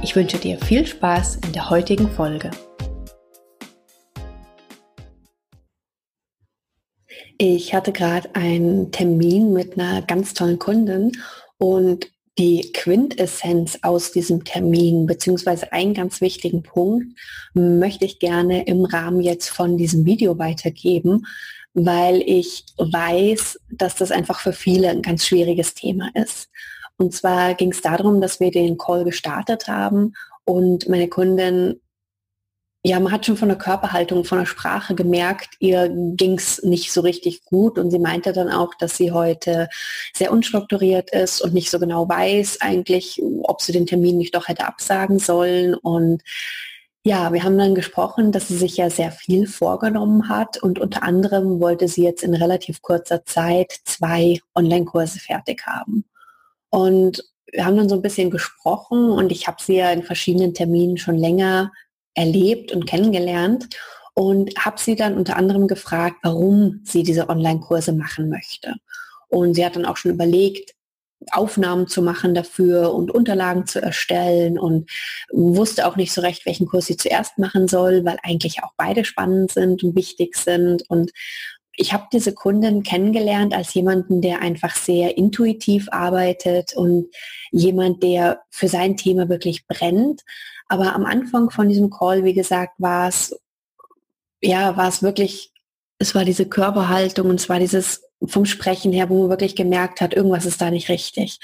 Ich wünsche dir viel Spaß in der heutigen Folge. Ich hatte gerade einen Termin mit einer ganz tollen Kundin und die Quintessenz aus diesem Termin, beziehungsweise einen ganz wichtigen Punkt, möchte ich gerne im Rahmen jetzt von diesem Video weitergeben, weil ich weiß, dass das einfach für viele ein ganz schwieriges Thema ist. Und zwar ging es darum, dass wir den Call gestartet haben und meine Kundin, ja, man hat schon von der Körperhaltung, von der Sprache gemerkt, ihr ging es nicht so richtig gut. Und sie meinte dann auch, dass sie heute sehr unstrukturiert ist und nicht so genau weiß eigentlich, ob sie den Termin nicht doch hätte absagen sollen. Und ja, wir haben dann gesprochen, dass sie sich ja sehr viel vorgenommen hat. Und unter anderem wollte sie jetzt in relativ kurzer Zeit zwei Online-Kurse fertig haben. Und wir haben dann so ein bisschen gesprochen und ich habe sie ja in verschiedenen Terminen schon länger erlebt und kennengelernt und habe sie dann unter anderem gefragt, warum sie diese Online-Kurse machen möchte. Und sie hat dann auch schon überlegt, Aufnahmen zu machen dafür und Unterlagen zu erstellen und wusste auch nicht so recht, welchen Kurs sie zuerst machen soll, weil eigentlich auch beide spannend sind und wichtig sind. Und ich habe diese Kundin kennengelernt als jemanden, der einfach sehr intuitiv arbeitet und jemand, der für sein Thema wirklich brennt. Aber am Anfang von diesem Call, wie gesagt, war es, ja, war es wirklich, es war diese Körperhaltung und es war dieses vom Sprechen her, wo man wirklich gemerkt hat, irgendwas ist da nicht richtig,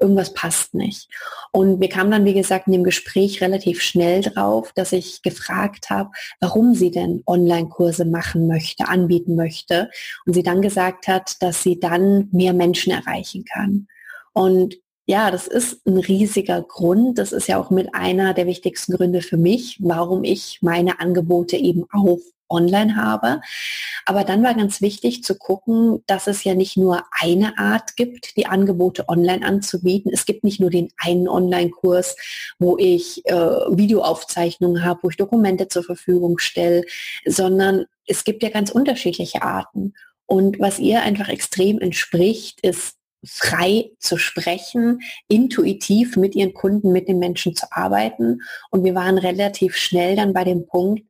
irgendwas passt nicht. Und wir kamen dann, wie gesagt, in dem Gespräch relativ schnell drauf, dass ich gefragt habe, warum sie denn Online-Kurse machen möchte, anbieten möchte. Und sie dann gesagt hat, dass sie dann mehr Menschen erreichen kann. Und ja, das ist ein riesiger Grund. Das ist ja auch mit einer der wichtigsten Gründe für mich, warum ich meine Angebote eben auch online habe. Aber dann war ganz wichtig zu gucken, dass es ja nicht nur eine Art gibt, die Angebote online anzubieten. Es gibt nicht nur den einen Online-Kurs, wo ich äh, Videoaufzeichnungen habe, wo ich Dokumente zur Verfügung stelle, sondern es gibt ja ganz unterschiedliche Arten. Und was ihr einfach extrem entspricht, ist frei zu sprechen, intuitiv mit ihren Kunden, mit den Menschen zu arbeiten. Und wir waren relativ schnell dann bei dem Punkt,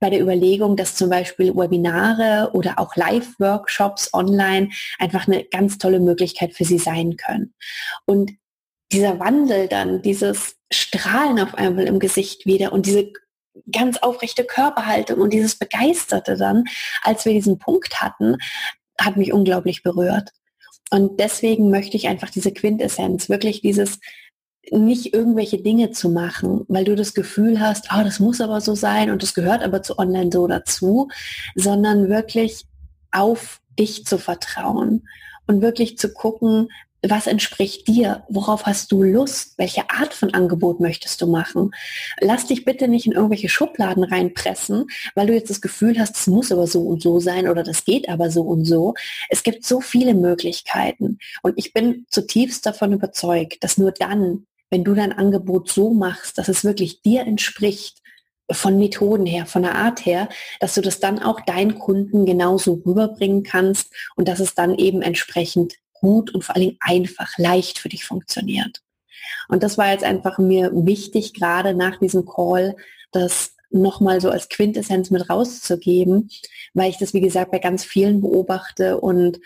bei der Überlegung, dass zum Beispiel Webinare oder auch Live-Workshops online einfach eine ganz tolle Möglichkeit für sie sein können. Und dieser Wandel dann, dieses Strahlen auf einmal im Gesicht wieder und diese ganz aufrechte Körperhaltung und dieses Begeisterte dann, als wir diesen Punkt hatten, hat mich unglaublich berührt. Und deswegen möchte ich einfach diese Quintessenz, wirklich dieses nicht irgendwelche Dinge zu machen, weil du das Gefühl hast, oh, das muss aber so sein und das gehört aber zu Online so dazu, sondern wirklich auf dich zu vertrauen und wirklich zu gucken, was entspricht dir? Worauf hast du Lust? Welche Art von Angebot möchtest du machen? Lass dich bitte nicht in irgendwelche Schubladen reinpressen, weil du jetzt das Gefühl hast, es muss aber so und so sein oder das geht aber so und so. Es gibt so viele Möglichkeiten und ich bin zutiefst davon überzeugt, dass nur dann, wenn du dein Angebot so machst, dass es wirklich dir entspricht, von Methoden her, von der Art her, dass du das dann auch deinen Kunden genauso rüberbringen kannst und dass es dann eben entsprechend gut und vor allem einfach leicht für dich funktioniert. Und das war jetzt einfach mir wichtig, gerade nach diesem Call, das nochmal so als Quintessenz mit rauszugeben, weil ich das, wie gesagt, bei ganz vielen beobachte und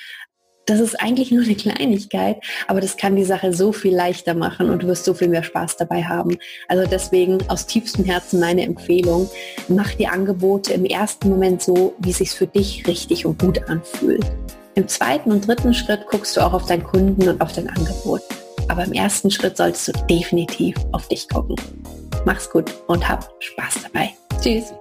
das ist eigentlich nur eine Kleinigkeit, aber das kann die Sache so viel leichter machen und du wirst so viel mehr Spaß dabei haben. Also deswegen aus tiefstem Herzen meine Empfehlung, mach die Angebote im ersten Moment so, wie es sich für dich richtig und gut anfühlt. Im zweiten und dritten Schritt guckst du auch auf deinen Kunden und auf dein Angebot. Aber im ersten Schritt solltest du definitiv auf dich gucken. Mach's gut und hab Spaß dabei. Tschüss.